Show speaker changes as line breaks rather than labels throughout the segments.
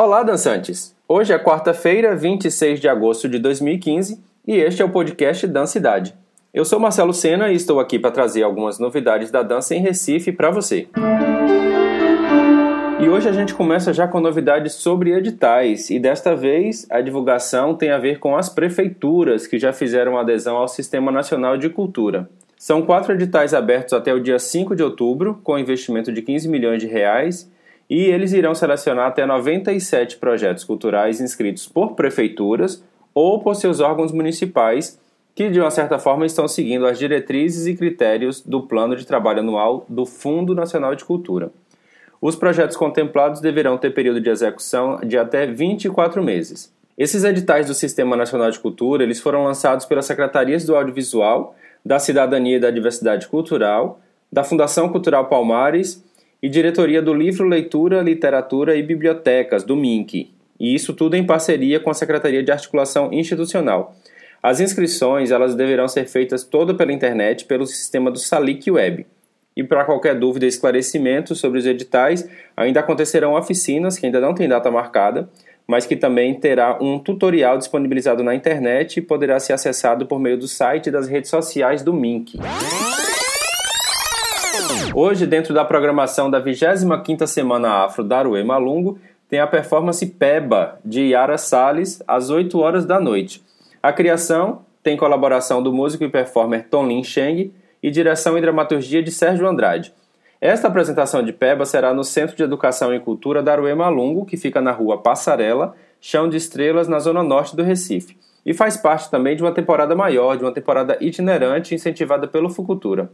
Olá, dançantes! Hoje é quarta-feira, 26 de agosto de 2015 e este é o podcast Dancidade. Eu sou Marcelo Sena e estou aqui para trazer algumas novidades da dança em Recife para você. E hoje a gente começa já com novidades sobre editais, e desta vez a divulgação tem a ver com as prefeituras que já fizeram adesão ao Sistema Nacional de Cultura. São quatro editais abertos até o dia 5 de outubro, com investimento de 15 milhões de reais, e eles irão selecionar até 97 projetos culturais inscritos por prefeituras ou por seus órgãos municipais, que de uma certa forma estão seguindo as diretrizes e critérios do Plano de Trabalho Anual do Fundo Nacional de Cultura. Os projetos contemplados deverão ter período de execução de até 24 meses. Esses editais do Sistema Nacional de Cultura eles foram lançados pelas Secretarias do Audiovisual, da Cidadania e da Diversidade Cultural, da Fundação Cultural Palmares e Diretoria do Livro, Leitura, Literatura e Bibliotecas, do MINC. E isso tudo em parceria com a Secretaria de Articulação Institucional. As inscrições elas deverão ser feitas toda pela internet pelo sistema do Salic Web. E para qualquer dúvida e esclarecimento sobre os editais, ainda acontecerão oficinas que ainda não tem data marcada, mas que também terá um tutorial disponibilizado na internet e poderá ser acessado por meio do site e das redes sociais do MINC. Hoje, dentro da programação da 25ª Semana Afro da Aruê Malungo, tem a performance Peba, de Yara Salles, às 8 horas da noite. A criação tem colaboração do músico e performer Tom Lin Sheng, e direção e dramaturgia de Sérgio Andrade. Esta apresentação de Peba será no Centro de Educação e Cultura da Aruema Malungo, que fica na rua Passarela, Chão de Estrelas, na zona norte do Recife, e faz parte também de uma temporada maior, de uma temporada itinerante incentivada pelo Fucultura.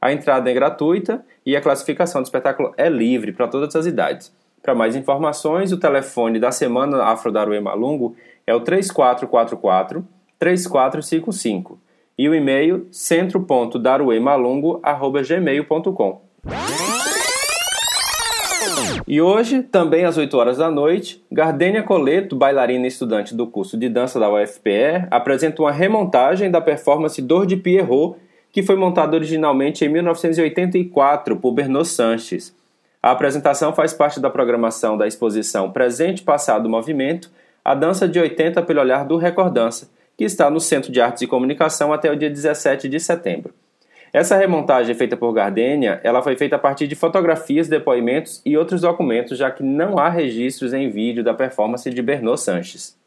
A entrada é gratuita e a classificação do espetáculo é livre para todas as idades. Para mais informações, o telefone da Semana Afro da Aruema Malungo é o 3444 3455 e o e-mail centro.daruemalungo.gmail.com. E hoje, também às 8 horas da noite, Gardênia Coleto, bailarina e estudante do curso de dança da UFPE, apresenta uma remontagem da performance Dor de Pierrot, que foi montada originalmente em 1984 por Bernard Sanches. A apresentação faz parte da programação da exposição Presente, Passado, Movimento, a dança de 80 pelo olhar do Recordança, que está no Centro de Artes e Comunicação até o dia 17 de setembro. Essa remontagem feita por Gardênia, ela foi feita a partir de fotografias, depoimentos e outros documentos, já que não há registros em vídeo da performance de Bernard Sanches.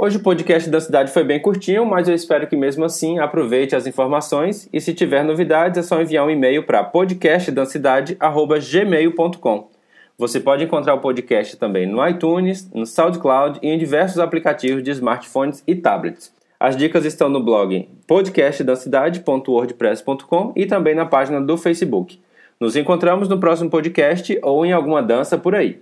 Hoje o podcast da cidade foi bem curtinho, mas eu espero que mesmo assim aproveite as informações e se tiver novidades é só enviar um e-mail para podcastdancidade@gmail.com. Você pode encontrar o podcast também no iTunes, no SoundCloud e em diversos aplicativos de smartphones e tablets. As dicas estão no blog podcastdancidade.wordpress.com e também na página do Facebook. Nos encontramos no próximo podcast ou em alguma dança por aí.